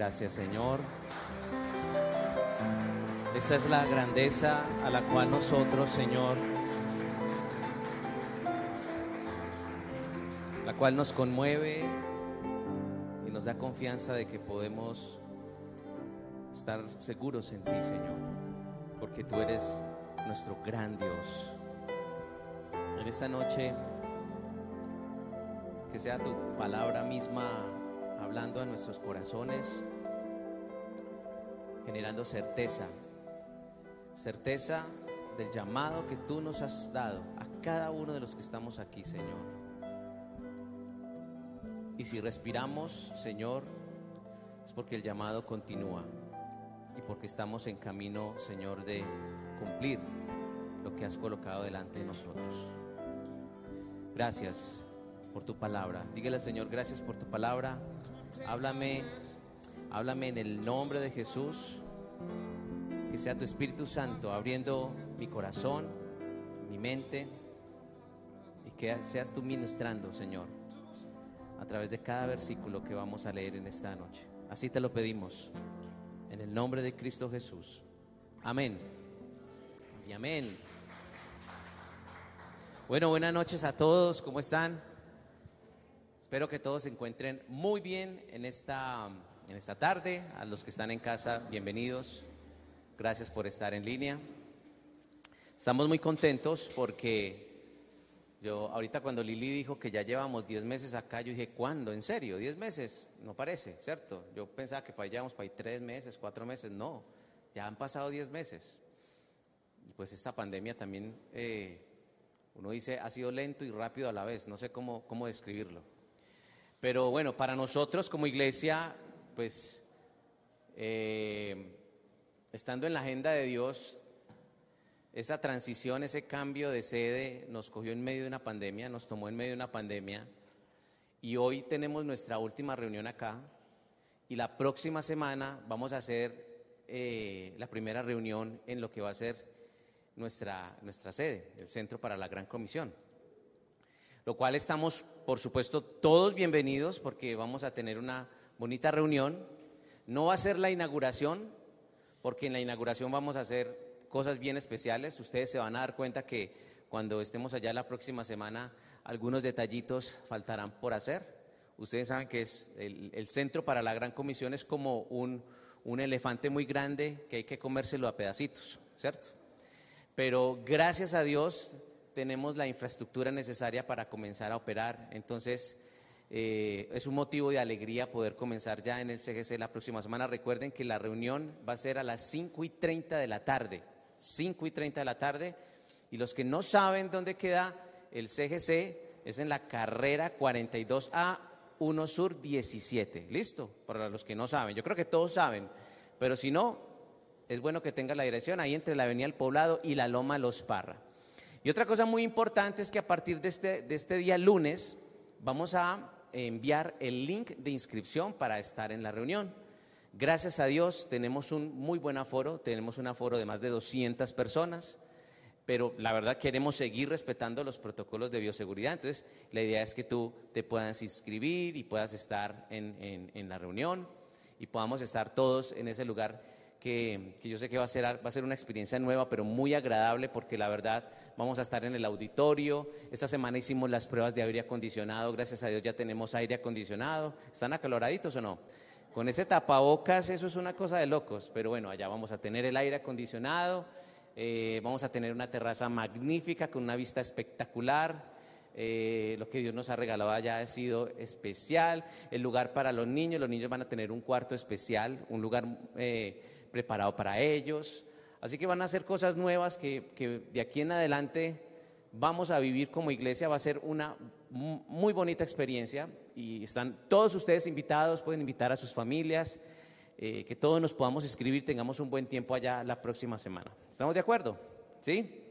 Gracias Señor. Esa es la grandeza a la cual nosotros, Señor, la cual nos conmueve y nos da confianza de que podemos estar seguros en ti, Señor, porque tú eres nuestro gran Dios. En esta noche, que sea tu palabra misma hablando a nuestros corazones, generando certeza, certeza del llamado que tú nos has dado a cada uno de los que estamos aquí, Señor. Y si respiramos, Señor, es porque el llamado continúa y porque estamos en camino, Señor, de cumplir lo que has colocado delante de nosotros. Gracias por tu palabra. Dígale al Señor, gracias por tu palabra. Háblame, háblame en el nombre de Jesús. Que sea tu Espíritu Santo abriendo mi corazón, mi mente, y que seas tú ministrando, Señor, a través de cada versículo que vamos a leer en esta noche. Así te lo pedimos, en el nombre de Cristo Jesús. Amén. Y amén. Bueno, buenas noches a todos, ¿cómo están? Espero que todos se encuentren muy bien en esta, en esta tarde. A los que están en casa, bienvenidos. Gracias por estar en línea. Estamos muy contentos porque yo ahorita cuando Lili dijo que ya llevamos 10 meses acá, yo dije, ¿cuándo? ¿En serio? ¿10 meses? No parece, ¿cierto? Yo pensaba que para allá llevamos para ahí 3 meses, 4 meses. No, ya han pasado 10 meses. Y pues esta pandemia también, eh, uno dice, ha sido lento y rápido a la vez. No sé cómo, cómo describirlo. Pero bueno, para nosotros como iglesia, pues eh, estando en la agenda de Dios, esa transición, ese cambio de sede nos cogió en medio de una pandemia, nos tomó en medio de una pandemia. Y hoy tenemos nuestra última reunión acá. Y la próxima semana vamos a hacer eh, la primera reunión en lo que va a ser nuestra, nuestra sede, el Centro para la Gran Comisión lo cual estamos, por supuesto, todos bienvenidos porque vamos a tener una bonita reunión. No va a ser la inauguración, porque en la inauguración vamos a hacer cosas bien especiales. Ustedes se van a dar cuenta que cuando estemos allá la próxima semana, algunos detallitos faltarán por hacer. Ustedes saben que es el, centro para la gran comisión es como un, un elefante muy grande que hay que comérselo a pedacitos, ¿cierto? Pero gracias a Dios tenemos la infraestructura necesaria para comenzar a operar. Entonces, eh, es un motivo de alegría poder comenzar ya en el CGC la próxima semana. Recuerden que la reunión va a ser a las 5 y 30 de la tarde. 5 y 30 de la tarde. Y los que no saben dónde queda el CGC, es en la carrera 42A 1 Sur 17. ¿Listo? Para los que no saben. Yo creo que todos saben. Pero si no, es bueno que tenga la dirección ahí entre la Avenida El Poblado y la Loma Los Parra. Y otra cosa muy importante es que a partir de este, de este día lunes vamos a enviar el link de inscripción para estar en la reunión. Gracias a Dios tenemos un muy buen aforo, tenemos un aforo de más de 200 personas, pero la verdad queremos seguir respetando los protocolos de bioseguridad. Entonces, la idea es que tú te puedas inscribir y puedas estar en, en la reunión y podamos estar todos en ese lugar que, yo sé que va a, ser, va a ser una experiencia nueva, pero muy agradable porque la verdad vamos a estar en el auditorio. Esta semana hicimos las pruebas de aire acondicionado, gracias a Dios ya tenemos aire acondicionado. ¿Están acaloraditos o no? Con ese tapabocas eso es una cosa de locos, pero bueno, allá vamos a tener el aire acondicionado, eh, vamos a tener una terraza magnífica con una vista espectacular. Eh, lo que Dios nos ha regalado allá ha sido especial. El lugar para los niños, los niños van a tener un cuarto especial, un lugar eh, preparado para ellos. Así que van a hacer cosas nuevas que, de aquí en adelante vamos a vivir como iglesia. Va a ser una muy bonita experiencia y están todos ustedes invitados, pueden invitar a sus familias, eh, que todos nos podamos escribir, tengamos un buen tiempo allá la próxima semana. ¿Estamos de acuerdo? ¿Sí?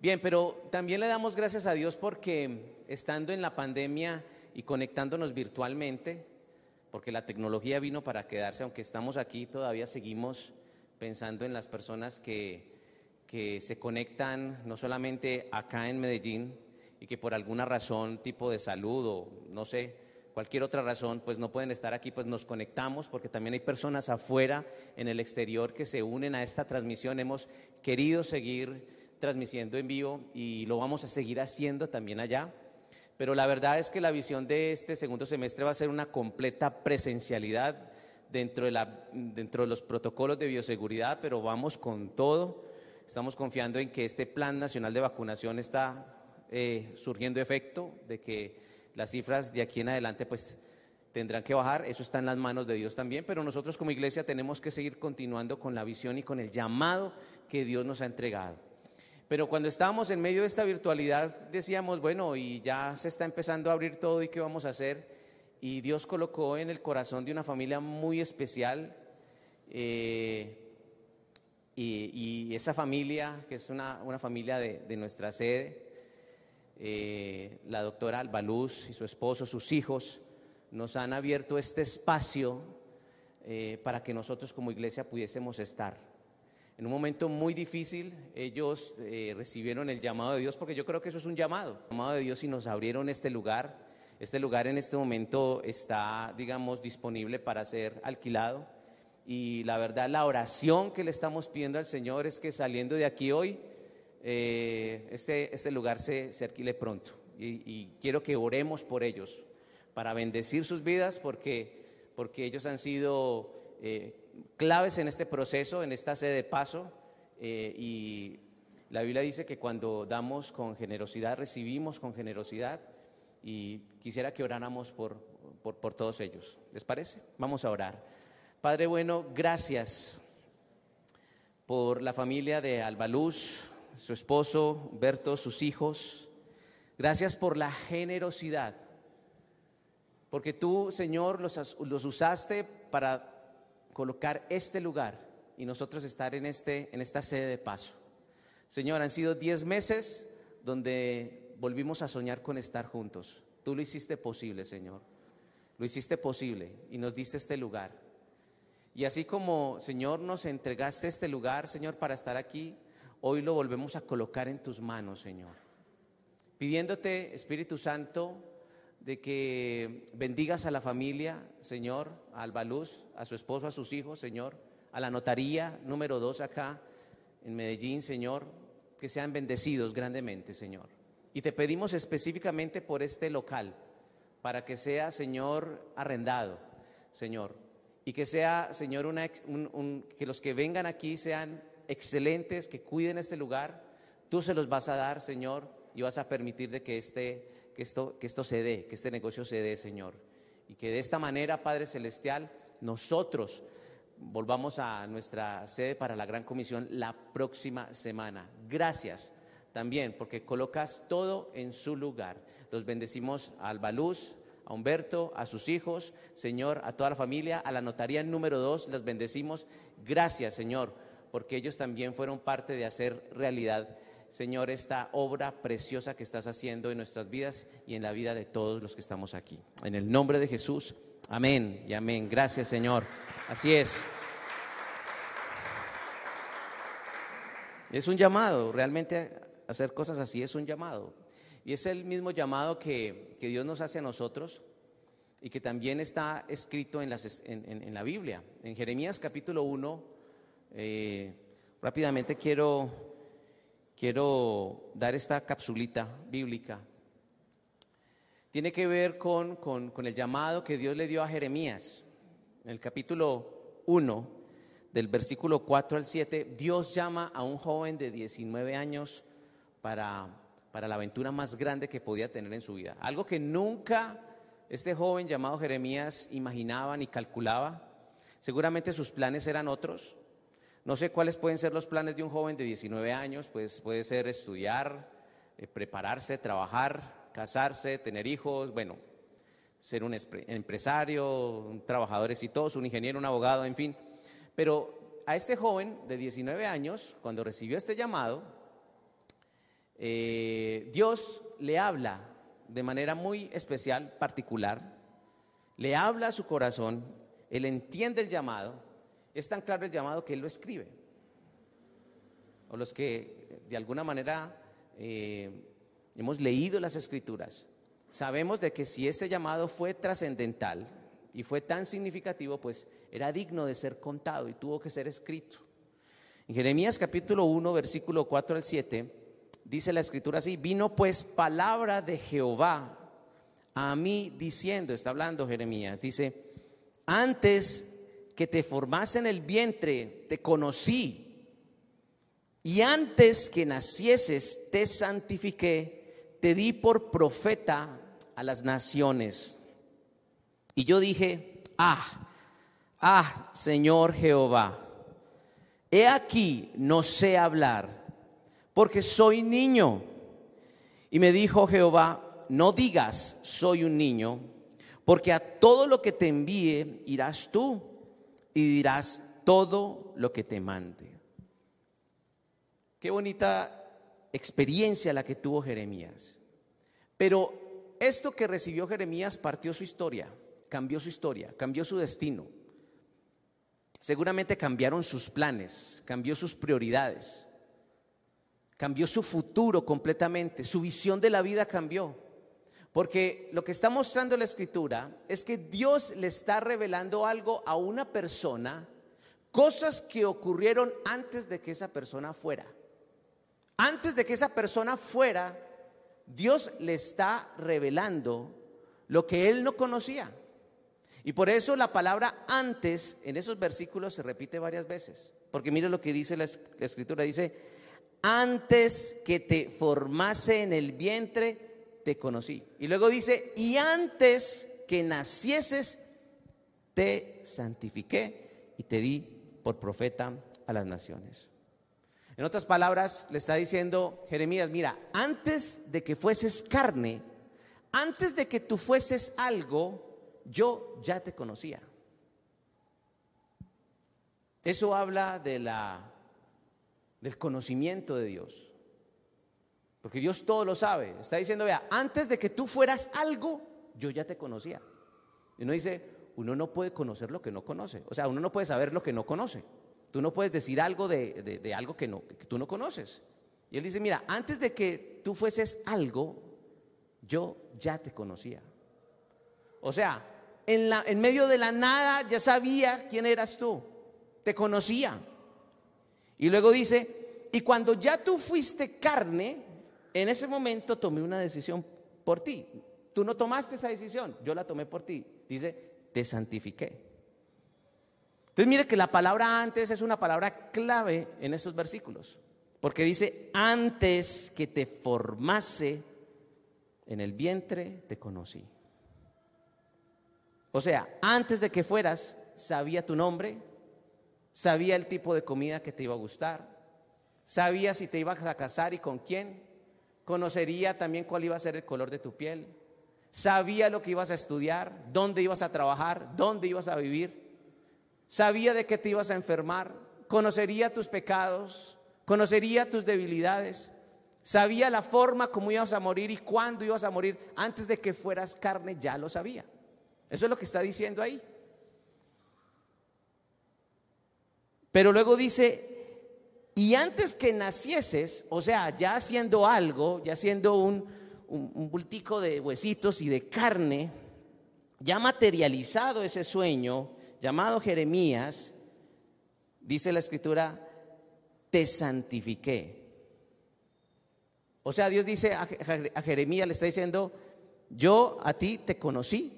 Bien, pero también le damos gracias a Dios porque estando en la pandemia y conectándonos virtualmente, porque la tecnología vino para quedarse, aunque estamos aquí, todavía seguimos pensando en las personas que, que se conectan no solamente acá en Medellín y que por alguna razón, tipo de salud o no sé, cualquier otra razón, pues no pueden estar aquí, pues nos conectamos porque también hay personas afuera en el exterior que se unen a esta transmisión. Hemos querido seguir transmitiendo en vivo y lo vamos a seguir haciendo también allá. Pero la verdad es que la visión de este segundo semestre va a ser una completa presencialidad dentro de, los protocolos de bioseguridad, pero vamos con todo. Estamos confiando en que este plan nacional de vacunación está eh, surgiendo efecto, de que las cifras de aquí en adelante pues tendrán que bajar, eso está en las manos de Dios también, pero nosotros como iglesia tenemos que seguir continuando con la visión y con el llamado que Dios nos ha entregado. Pero cuando estábamos en medio de esta virtualidad decíamos, bueno, y ya se está empezando a abrir todo y qué vamos a hacer. Y Dios colocó en el corazón de una familia muy especial eh, y, esa familia, que es una, familia de nuestra sede, eh, la doctora Albaluz y su esposo, sus hijos, nos han abierto este espacio eh, para que nosotros como iglesia pudiésemos estar. En un momento muy difícil, ellos eh, recibieron el llamado de Dios, porque yo creo que eso es un llamado, llamado de Dios y nos abrieron este lugar. Este lugar en este momento está, digamos, disponible para ser alquilado. Y la verdad, la oración que le estamos pidiendo al Señor es que saliendo de aquí hoy, eh, este, este lugar se, se alquile pronto. Y, quiero que oremos por ellos, para bendecir sus vidas, porque, porque ellos han sido eh, claves en este proceso, en esta sede de paso. Eh, y la Biblia dice que cuando damos con generosidad, recibimos con generosidad. Y quisiera que oráramos por, por, todos ellos. ¿Les parece? Vamos a orar. Padre bueno, gracias por la familia de Albaluz, su esposo, Berto, sus hijos. Gracias por la generosidad, porque tú, Señor, los, los usaste para colocar este lugar y nosotros estar en, este, en esta sede de paso. Señor, han sido diez meses donde volvimos a soñar con estar juntos. Tú lo hiciste posible, Señor. Lo hiciste posible y nos diste este lugar. Y así como, Señor, nos entregaste este lugar, Señor, para estar aquí, hoy lo volvemos a colocar en tus manos, Señor. Pidiéndote, Espíritu Santo, de que bendigas a la familia, Señor, a Albaluz, a su esposo, a sus hijos, Señor, a la notaría número dos acá en Medellín, Señor, que sean bendecidos grandemente, Señor. Y te pedimos específicamente por este local, para que sea, Señor, arrendado, Señor. Y que sea, Señor, que los que vengan aquí sean excelentes que cuiden este lugar, tú se los vas a dar, Señor, y vas a permitir de que, este, que, esto, que esto se dé, que este negocio se dé, Señor. Y que de esta manera, Padre Celestial, nosotros volvamos a nuestra sede para la Gran Comisión la próxima semana. Gracias también porque colocas todo en su lugar. Los bendecimos a Albaluz, a Humberto, a sus hijos, Señor, a toda la familia, a la notaría número dos, los bendecimos. Gracias, Señor porque ellos también fueron parte de hacer realidad, Señor, esta obra preciosa que estás haciendo en nuestras vidas y en la vida de todos los que estamos aquí. En el nombre de Jesús, amén y amén. Gracias, Señor. Así es. Es un llamado, realmente hacer cosas así es un llamado. Y es el mismo llamado que, Dios nos hace a nosotros y que también está escrito en, las, en la Biblia. En Jeremías capítulo 1, eh, rápidamente quiero, quiero dar esta capsulita bíblica. Tiene que ver con, con, el llamado que Dios le dio a Jeremías. En el capítulo 1, del versículo 4 al 7, Dios llama a un joven de 19 años para, para la aventura más grande que podía tener en su vida. Algo que nunca este joven llamado Jeremías imaginaba ni calculaba. Seguramente sus planes eran otros. No sé cuáles pueden ser los planes de un joven de 19 años, pues puede ser estudiar, eh, prepararse, trabajar, casarse, tener hijos, bueno, ser un empresario, un trabajador exitoso, un ingeniero, un abogado, en fin. Pero a este joven de 19 años, cuando recibió este llamado, eh, Dios le habla de manera muy especial, particular, le habla a su corazón, él entiende el llamado es tan claro el llamado que él lo escribe. O los que de alguna manera eh, hemos leído las escrituras, sabemos de que si este llamado fue trascendental y fue tan significativo, pues era digno de ser contado y tuvo que ser escrito. En Jeremías capítulo 1, versículo 4 al 7, dice la escritura así, vino pues palabra de Jehová a mí diciendo, está hablando Jeremías, dice, antes que te formase en el vientre, te conocí. Y antes que nacieses, te santifiqué, te di por profeta a las naciones. Y yo dije, ah, ah, Señor Jehová, he aquí, no sé hablar, porque soy niño. Y me dijo Jehová, no digas, soy un niño, porque a todo lo que te envíe irás tú y dirás todo lo que te mande. Qué bonita experiencia la que tuvo Jeremías. Pero esto que recibió Jeremías partió su historia, cambió su historia, cambió su destino. Seguramente cambiaron sus planes, cambió sus prioridades, cambió su futuro completamente, su visión de la vida cambió. Porque lo que está mostrando la escritura es que Dios le está revelando algo a una persona, cosas que ocurrieron antes de que esa persona fuera. Antes de que esa persona fuera, Dios le está revelando lo que él no conocía. Y por eso la palabra antes en esos versículos se repite varias veces. Porque mire lo que dice la, escritura. Dice, antes que te formase en el vientre, te conocí. Y luego dice, y antes que nacieses, te santifiqué y te di por profeta a las naciones. En otras palabras, le está diciendo Jeremías, mira, antes de que fueses carne, antes de que tú fueses algo, yo ya te conocía. Eso habla de la, del conocimiento de Dios. Porque Dios todo lo sabe. Está diciendo, vea, antes de que tú fueras algo, yo ya te conocía. Y uno dice, uno no puede conocer lo que no conoce. O sea, uno no puede saber lo que no conoce. Tú no puedes decir algo de, algo que, no, que tú no conoces. Y él dice, mira, antes de que tú fueses algo, yo ya te conocía. O sea, en, la, en medio de la nada ya sabía quién eras tú. Te conocía. Y luego dice, y cuando ya tú fuiste carne, en ese momento tomé una decisión por ti. Tú no tomaste esa decisión, yo la tomé por ti. Dice, te santifiqué. Entonces mire que la palabra antes es una palabra clave en estos versículos, porque dice, antes que te formase en el vientre, te conocí. O sea, antes de que fueras, sabía tu nombre, sabía el tipo de comida que te iba a gustar, sabía si te ibas a casar y con quién, conocería también cuál iba a ser el color de tu piel, sabía lo que ibas a estudiar, dónde ibas a trabajar, dónde ibas a vivir, sabía de qué te ibas a enfermar, conocería tus pecados, conocería tus debilidades, sabía la forma como ibas a morir y cuándo ibas a morir, antes de que fueras carne ya lo sabía. Eso es lo que está diciendo ahí. Pero luego dice, y antes que nacieses, o sea, ya haciendo algo, ya haciendo un, un, bultico de huesitos y de carne, ya materializado ese sueño, llamado Jeremías, dice la escritura, te santifiqué. O sea, Dios dice a Jeremías, le está diciendo, yo a ti te conocí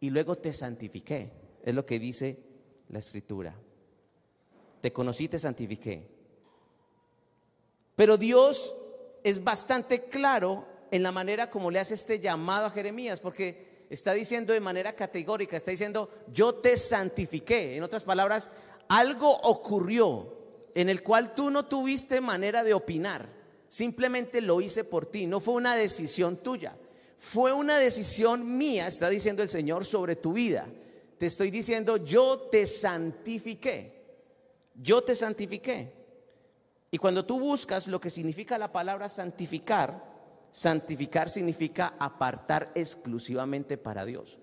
y luego te santifiqué. Es lo que dice la escritura. Te conocí, te santifiqué. Pero Dios es bastante claro en la manera como le hace este llamado a Jeremías, porque está diciendo de manera categórica, está diciendo, yo te santifiqué. En otras palabras, algo ocurrió en el cual tú no tuviste manera de opinar, simplemente lo hice por ti, no fue una decisión tuya, fue una decisión mía, está diciendo el Señor, sobre tu vida. Te estoy diciendo, yo te santifiqué, yo te santifiqué. Y cuando tú buscas lo que significa la palabra santificar, santificar significa apartar exclusivamente para Dios.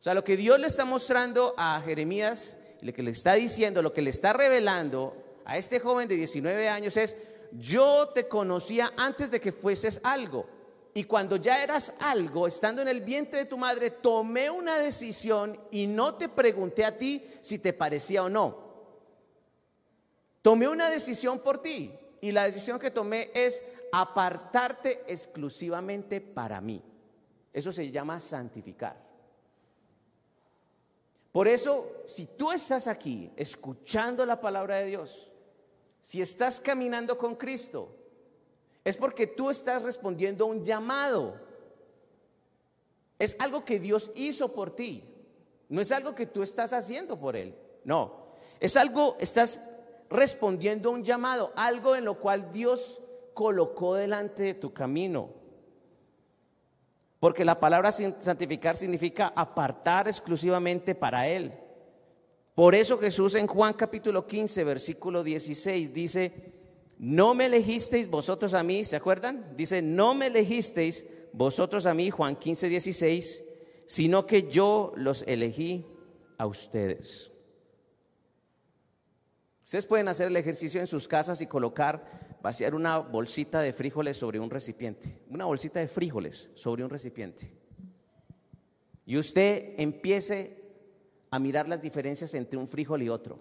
O sea, lo que Dios le está mostrando a Jeremías, lo que le está diciendo, lo que le está revelando a este joven de 19 años es, yo te conocía antes de que fueses algo. Y cuando ya eras algo, estando en el vientre de tu madre, tomé una decisión y no te pregunté a ti si te parecía o no. Tomé una decisión por ti y la decisión que tomé es apartarte exclusivamente para mí. Eso se llama santificar. Por eso, si tú estás aquí escuchando la palabra de Dios, si estás caminando con Cristo, es porque tú estás respondiendo a un llamado. Es algo que Dios hizo por ti. No es algo que tú estás haciendo por Él. No. Es algo, estás respondiendo a un llamado, algo en lo cual Dios colocó delante de tu camino. Porque la palabra santificar significa apartar exclusivamente para Él. Por eso Jesús en Juan capítulo 15, versículo 16 dice, no me elegisteis vosotros a mí, ¿se acuerdan? Dice, no me elegisteis vosotros a mí, Juan 15, 16, sino que yo los elegí a ustedes. Ustedes pueden hacer el ejercicio en sus casas y colocar vaciar una bolsita de frijoles sobre un recipiente, una bolsita de frijoles sobre un recipiente. Y usted empiece a mirar las diferencias entre un frijol y otro.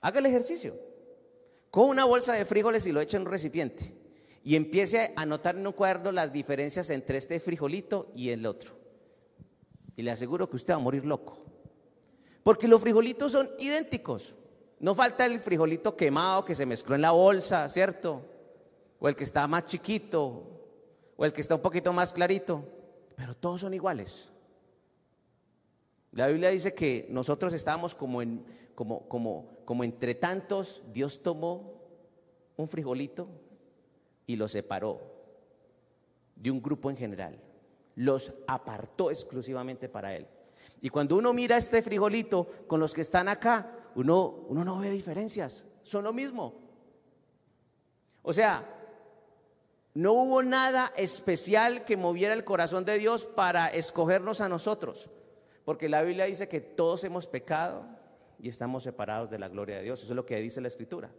Haga el ejercicio. Con una bolsa de frijoles y lo eche en un recipiente. Y empiece a notar en un cuaderno las diferencias entre este frijolito y el otro. Y le aseguro que usted va a morir loco. Porque los frijolitos son idénticos. No falta el frijolito quemado que se mezcló en la bolsa, ¿cierto? O el que está más chiquito, o el que está un poquito más clarito, pero todos son iguales. La Biblia dice que nosotros estábamos como, en, como, como, entre tantos, Dios tomó un frijolito y lo separó de un grupo en general. Los apartó exclusivamente para Él. Y cuando uno mira este frijolito con los que están acá, uno, no ve diferencias, son lo mismo. O sea, no hubo nada especial que moviera el corazón de Dios para escogernos a nosotros, porque la Biblia dice que todos hemos pecado y estamos separados de la gloria de Dios. Eso es lo que dice la Escritura.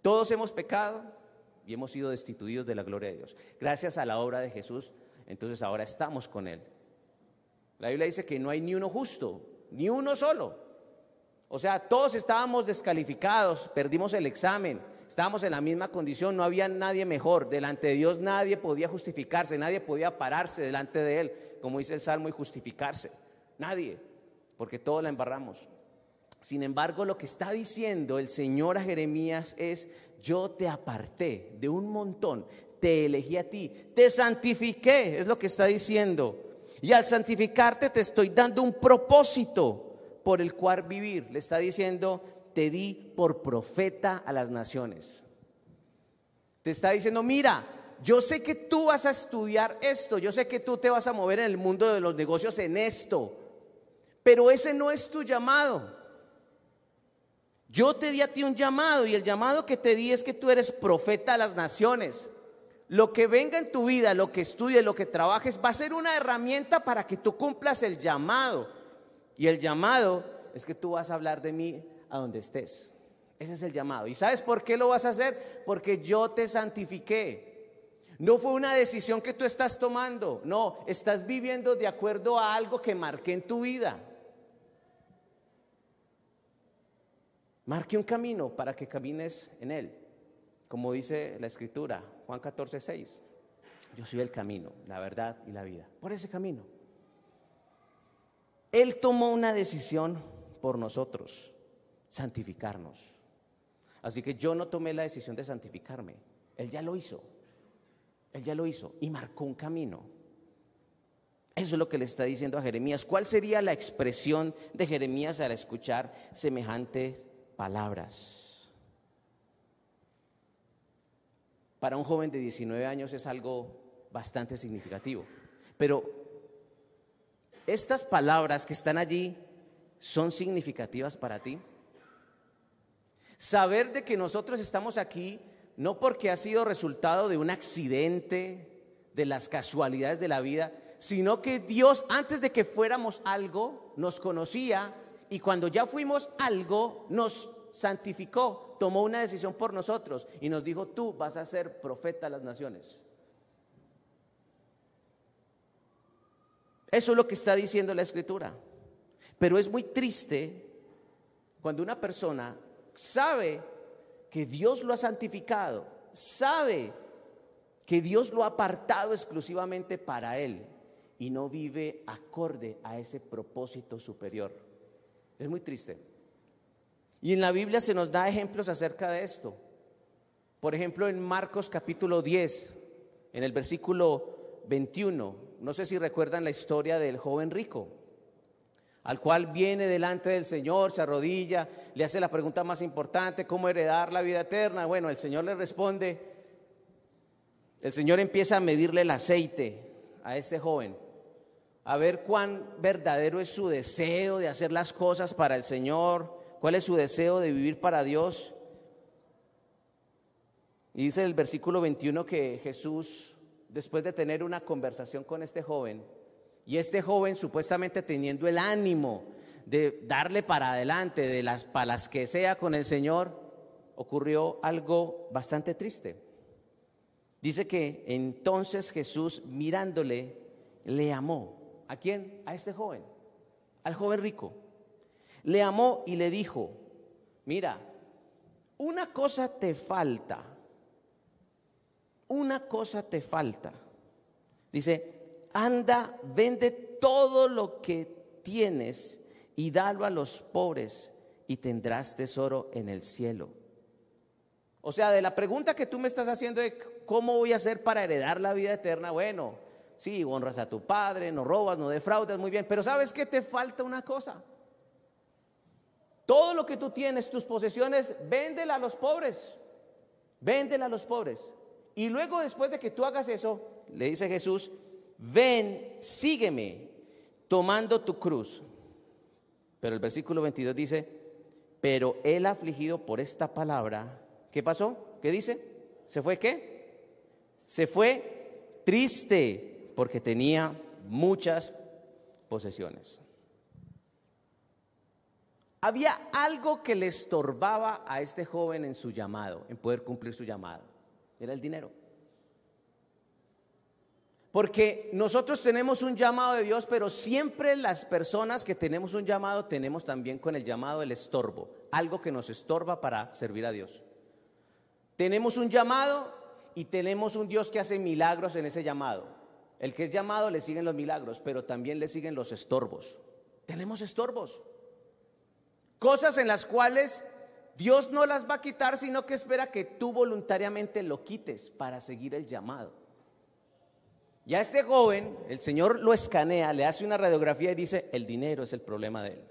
Todos hemos pecado y hemos sido destituidos de la gloria de Dios. Gracias a la obra de Jesús, entonces ahora estamos con Él. La Biblia dice que no hay ni uno justo, ni uno solo. O sea, todos estábamos descalificados, perdimos el examen, estábamos en la misma condición, no había nadie mejor. Delante de Dios nadie podía justificarse, nadie podía pararse delante de Él, como dice el Salmo, y justificarse. Nadie, porque todos la embarramos. Sin embargo, lo que está diciendo el Señor a Jeremías es, yo te aparté de un montón, te elegí a ti, te santifiqué, es lo que está diciendo. Y al santificarte te estoy dando un propósito por el cual vivir. Le está diciendo, te di por profeta a las naciones. Te está diciendo, mira, yo sé que tú vas a estudiar esto, yo sé que tú te vas a mover en el mundo de los negocios en esto, pero ese no es tu llamado. Yo te di a ti un llamado y el llamado que te di es que tú eres profeta a las naciones. Lo que venga en tu vida, lo que estudies, lo que trabajes, va a ser una herramienta para que tú cumplas el llamado. Y el llamado es que tú vas a hablar de mí a donde estés. Ese es el llamado. ¿Y sabes por qué lo vas a hacer? Porque yo te santifiqué. No fue una decisión que tú estás tomando. No, estás viviendo de acuerdo a algo que marqué en tu vida. Marque un camino para que camines en él. Como dice la escritura, Juan 14, 6. Yo soy el camino, la verdad y la vida. Por ese camino. Él tomó una decisión por nosotros, santificarnos. Así que yo no tomé la decisión de santificarme, Él ya lo hizo. Él ya lo hizo y marcó un camino. Eso es lo que le está diciendo a Jeremías. ¿Cuál sería la expresión de Jeremías al escuchar semejantes palabras? Para un joven de 19 años es algo bastante significativo. Pero estas palabras que están allí son significativas para ti. Saber de que nosotros estamos aquí no porque ha sido resultado de un accidente, de las casualidades de la vida, sino que Dios antes de que fuéramos algo nos conocía y cuando ya fuimos algo nos santificó, tomó una decisión por nosotros y nos dijo, tú vas a ser profeta a las naciones. Eso es lo que está diciendo la escritura. Pero es muy triste cuando una persona sabe que Dios lo ha santificado, sabe que Dios lo ha apartado exclusivamente para él y no vive acorde a ese propósito superior. Es muy triste. Y en la Biblia se nos da ejemplos acerca de esto. Por ejemplo, en Marcos capítulo 10, en el versículo 21, no sé si recuerdan la historia del joven rico, al cual viene delante del Señor, se arrodilla, le hace la pregunta más importante, ¿cómo heredar la vida eterna? Bueno, el Señor le responde, el Señor empieza a medirle el aceite a este joven, a ver cuán verdadero es su deseo de hacer las cosas para el Señor, cuál es su deseo de vivir para Dios. Y dice el versículo 21 que Jesús, después de tener una conversación con este joven, y este joven supuestamente teniendo el ánimo de darle para adelante, de las palas que sea con el Señor, ocurrió algo bastante triste. Dice que entonces Jesús mirándole le amó. ¿A quién? A este joven, al joven rico. Le amó y le dijo, mira, una cosa te falta, una cosa te falta. Dice, anda, vende todo lo que tienes y dalo a los pobres y tendrás tesoro en el cielo. O sea, de la pregunta que tú me estás haciendo de cómo voy a hacer para heredar la vida eterna, bueno, sí, honras a tu padre, no robas, no defraudas, muy bien, pero ¿sabes que te falta una cosa? Todo lo que tú tienes, tus posesiones, véndela a los pobres. Véndela a los pobres. Y luego después de que tú hagas eso, le dice Jesús, ven, sígueme, tomando tu cruz. Pero el versículo 22 dice, pero él afligido por esta palabra, ¿qué pasó? ¿Qué dice? ¿Se fue qué? Se fue triste porque tenía muchas posesiones. Había algo que le estorbaba a este joven en su llamado, en poder cumplir su llamado. Era el dinero. Porque nosotros tenemos un llamado de Dios, pero siempre las personas que tenemos un llamado tenemos también con el llamado el estorbo, algo que nos estorba para servir a Dios. Tenemos un llamado y tenemos un Dios que hace milagros en ese llamado. El que es llamado le siguen los milagros, pero también le siguen los estorbos. Tenemos estorbos. Cosas en las cuales Dios no las va a quitar, sino que espera que tú voluntariamente lo quites para seguir el llamado. Y a este joven, el Señor lo escanea, le hace una radiografía y dice, el dinero es el problema de él.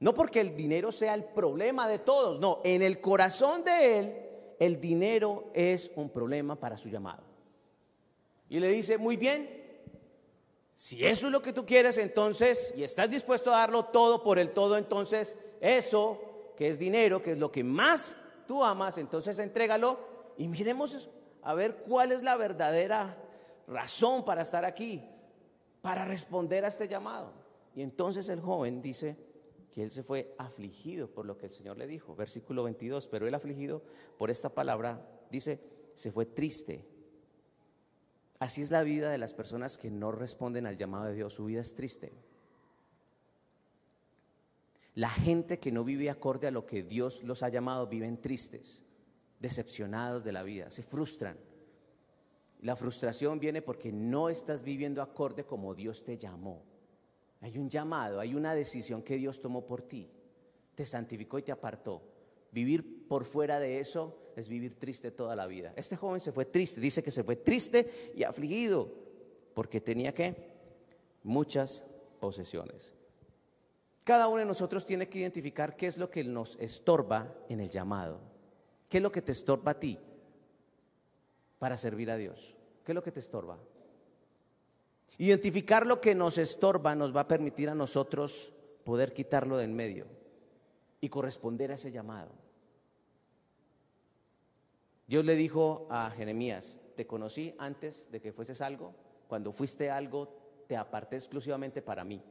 No porque el dinero sea el problema de todos, no, en el corazón de él, el dinero es un problema para su llamado. Y le dice, muy bien, si eso es lo que tú quieres, entonces, y estás dispuesto a darlo todo por el todo, entonces, eso que es dinero, que es lo que más tú amas, entonces entrégalo y miremos a ver cuál es la verdadera razón para estar aquí, para responder a este llamado. Y entonces el joven dice que él se fue afligido por lo que el Señor le dijo, versículo 22, pero él afligido por esta palabra, dice, se fue triste. Así es la vida de las personas que no responden al llamado de Dios, su vida es triste. La gente que no vive acorde a lo que Dios los ha llamado viven tristes, decepcionados de la vida, se frustran. La frustración viene porque no estás viviendo acorde como Dios te llamó. Hay un llamado, hay una decisión que Dios tomó por ti. Te santificó y te apartó. Vivir por fuera de eso es vivir triste toda la vida. Este joven se fue triste, dice que se fue triste y afligido porque tenía que muchas posesiones. Cada uno de nosotros tiene que identificar qué es lo que nos estorba en el llamado. ¿Qué es lo que te estorba a ti? para servir a Dios? ¿Qué es lo que te estorba? Identificar lo que nos estorba nos va a permitir a nosotros poder quitarlo de en medio y corresponder a ese llamado. Dios le dijo a Jeremías, te conocí antes de que fueses algo, cuando fuiste algo te aparté exclusivamente para mí,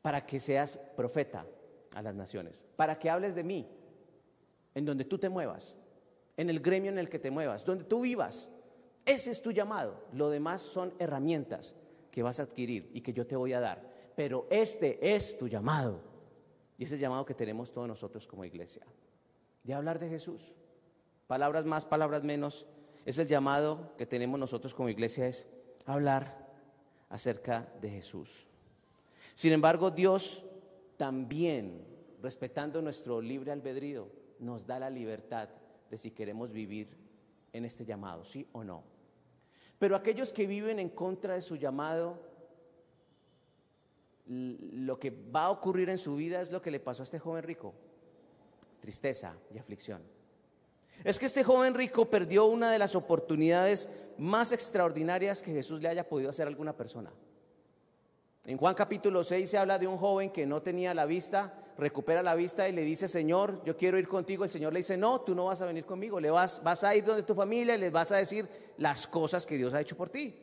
para que seas profeta a las naciones, para que hables de mí, en donde tú te muevas en el gremio en el que te muevas, donde tú vivas. Ese es tu llamado. Lo demás son herramientas que vas a adquirir y que yo te voy a dar. Pero este es tu llamado. Y ese llamado que tenemos todos nosotros como iglesia. De hablar de Jesús. Palabras más, palabras menos. Es el llamado que tenemos nosotros como iglesia, es hablar acerca de Jesús. Sin embargo, Dios también, respetando nuestro libre albedrío, nos da la libertad de si queremos vivir en este llamado, sí o no. Pero aquellos que viven en contra de su llamado, lo que va a ocurrir en su vida es lo que le pasó a este joven rico, tristeza y aflicción. Es que este joven rico perdió una de las oportunidades más extraordinarias que Jesús le haya podido hacer a alguna persona. En Juan capítulo 6 se habla de un joven que no tenía la vista, recupera la vista y le dice, Señor, yo quiero ir contigo. El Señor le dice, no, tú no vas a venir conmigo, le vas, vas a ir donde tu familia y les vas a decir las cosas que Dios ha hecho por ti.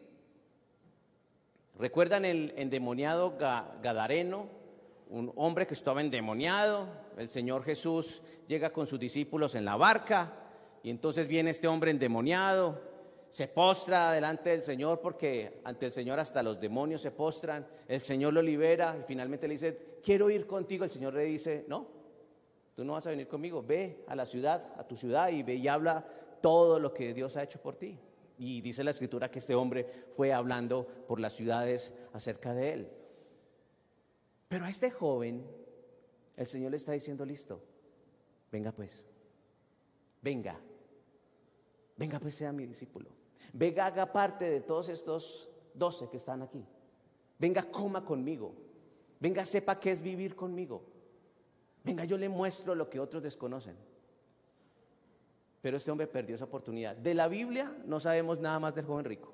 ¿Recuerdan el endemoniado Gadareno? Un hombre que estaba endemoniado. El Señor Jesús llega con sus discípulos en la barca y entonces viene este hombre endemoniado se postra delante del Señor porque ante el Señor hasta los demonios se postran, el Señor lo libera y finalmente le dice, quiero ir contigo, el Señor le dice, no, tú no vas a venir conmigo, ve a la ciudad, a tu ciudad y ve y habla todo lo que Dios ha hecho por ti. Y dice la escritura que este hombre fue hablando por las ciudades acerca de él. Pero a este joven el Señor le está diciendo, listo, venga pues, venga, venga pues sea mi discípulo. Venga, haga parte de todos estos doce que están aquí. Venga, coma conmigo. Venga, sepa qué es vivir conmigo. Venga, yo le muestro lo que otros desconocen. Pero este hombre perdió esa oportunidad. De la Biblia no sabemos nada más del joven rico.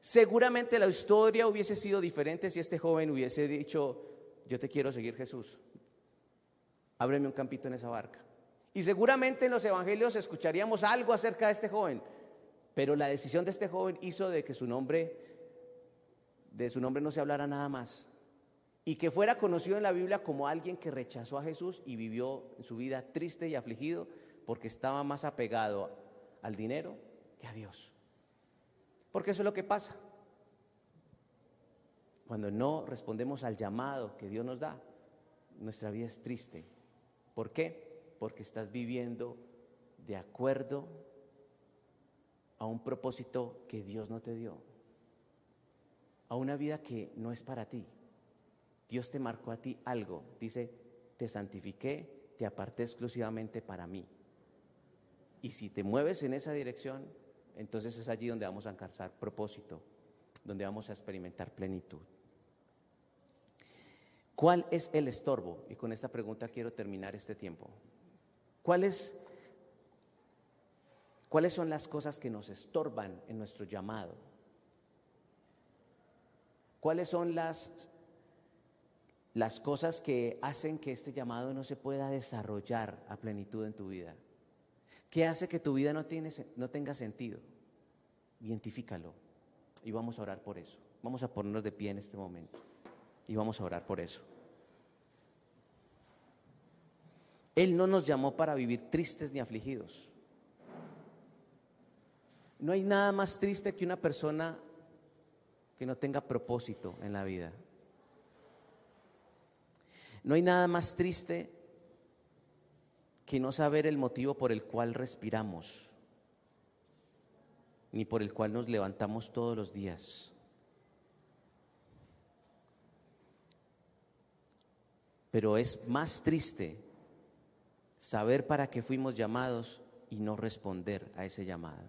Seguramente la historia hubiese sido diferente si este joven hubiese dicho, yo te quiero seguir Jesús. Ábreme un campito en esa barca. Y seguramente en los evangelios escucharíamos algo acerca de este joven. Pero la decisión de este joven hizo de que su nombre, de su nombre no se hablara nada más. Y que fuera conocido en la Biblia como alguien que rechazó a Jesús y vivió su vida triste y afligido porque estaba más apegado al dinero que a Dios. Porque eso es lo que pasa. Cuando no respondemos al llamado que Dios nos da, nuestra vida es triste. ¿Por qué? Porque estás viviendo de acuerdo a un propósito que Dios no te dio, a una vida que no es para ti. Dios te marcó a ti algo, dice, te santifiqué, te aparté exclusivamente para mí. Y si te mueves en esa dirección, entonces es allí donde vamos a alcanzar propósito, donde vamos a experimentar plenitud. ¿Cuál es el estorbo? Y con esta pregunta quiero terminar este tiempo. ¿Cuál es ¿Cuáles son las cosas que nos estorban en nuestro llamado? ¿Cuáles son las, las cosas que hacen que este llamado no se pueda desarrollar a plenitud en tu vida? ¿Qué hace que tu vida no, tiene, no tenga sentido? Identifícalo y vamos a orar por eso. Vamos a ponernos de pie en este momento y vamos a orar por eso. Él no nos llamó para vivir tristes ni afligidos. No hay nada más triste que una persona que no tenga propósito en la vida. No hay nada más triste que no saber el motivo por el cual respiramos, ni por el cual nos levantamos todos los días. Pero es más triste saber para qué fuimos llamados y no responder a ese llamado.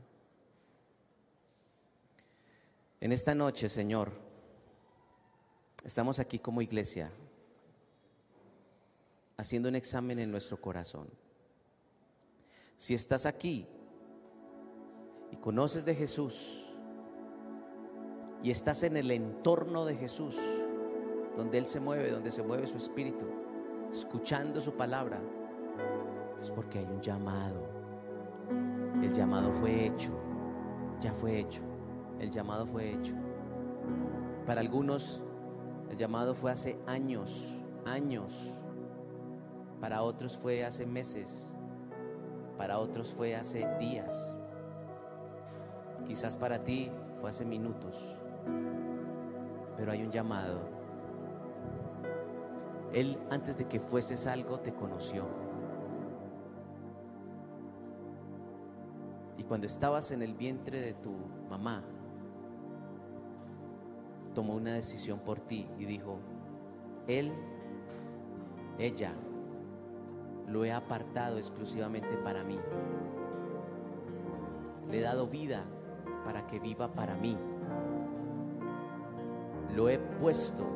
En esta noche, Señor, estamos aquí como iglesia haciendo un examen en nuestro corazón. Si estás aquí y conoces de Jesús y estás en el entorno de Jesús, donde Él se mueve, donde se mueve su espíritu, escuchando su palabra, es porque hay un llamado. El llamado fue hecho, ya fue hecho el llamado fue hecho. Para algunos el llamado fue hace años, años. Para otros fue hace meses. Para otros fue hace días. Quizás para ti fue hace minutos, pero hay un llamado. Él antes de que fueses algo te conoció. Y cuando estabas en el vientre de tu mamá, tomó una decisión por ti y dijo, Él, ella, lo he apartado exclusivamente para mí. Le he dado vida para que viva para mí. Lo he puesto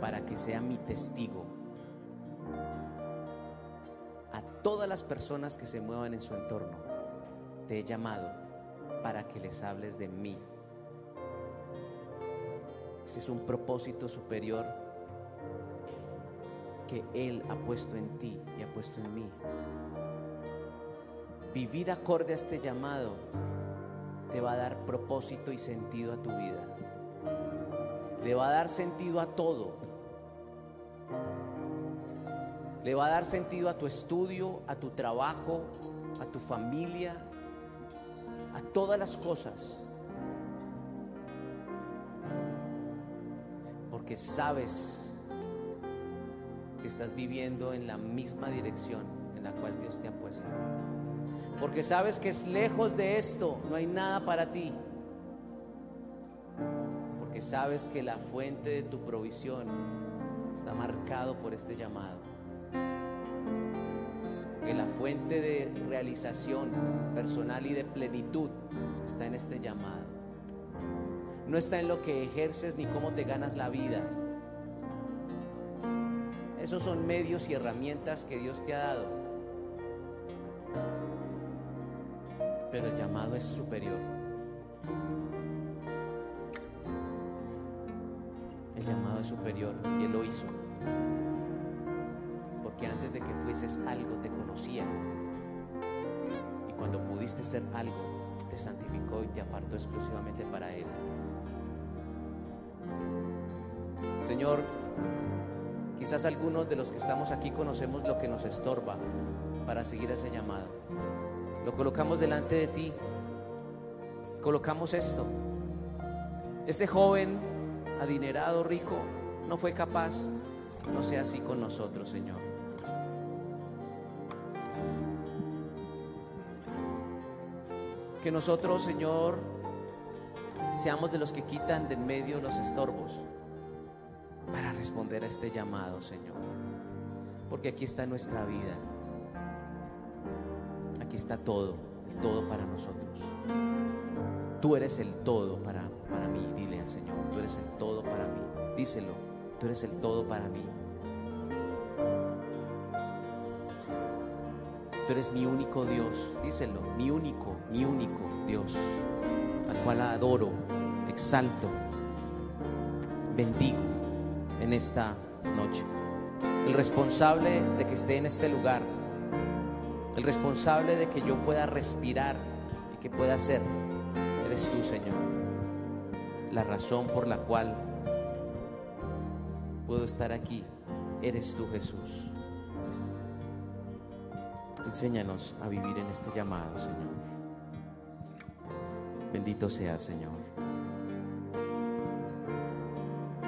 para que sea mi testigo. A todas las personas que se muevan en su entorno, te he llamado para que les hables de mí. Ese es un propósito superior que Él ha puesto en ti y ha puesto en mí. Vivir acorde a este llamado te va a dar propósito y sentido a tu vida. Le va a dar sentido a todo. Le va a dar sentido a tu estudio, a tu trabajo, a tu familia, a todas las cosas. Porque sabes que estás viviendo en la misma dirección en la cual Dios te ha puesto. Porque sabes que es lejos de esto, no hay nada para ti. Porque sabes que la fuente de tu provisión está marcado por este llamado. Fuente de realización personal y de plenitud está en este llamado. No está en lo que ejerces ni cómo te ganas la vida. Esos son medios y herramientas que Dios te ha dado pero el llamado es superior. El llamado es superior y Él lo hizo. Porque antes de que fueses algo te conocía. Y cuando pudiste ser algo, te santificó y te apartó exclusivamente para Él. Señor, quizás algunos de los que estamos aquí conocemos lo que nos estorba para seguir ese llamado. Lo colocamos delante de ti. Colocamos esto. Ese joven adinerado, rico, no fue capaz. No sea así con nosotros, Señor. Que nosotros, Señor, seamos de los que quitan de en medio los estorbos para responder a este llamado, Señor. Porque aquí está nuestra vida aquí está todo, el todo para nosotros. Tú eres el todo para, para mí, dile al Señor, tú eres el todo para mí. Díselo, tú eres el todo para mí. Tú eres mi único Dios, díselo, mi único, mi único Dios, al cual adoro, exalto, bendigo en esta noche. El responsable de que esté en este lugar el responsable de que yo pueda respirar y que pueda ser, eres tú, Señor. La razón por la cual puedo estar aquí, eres tú, Jesús. Enséñanos a vivir en este llamado, Señor. Bendito sea, Señor.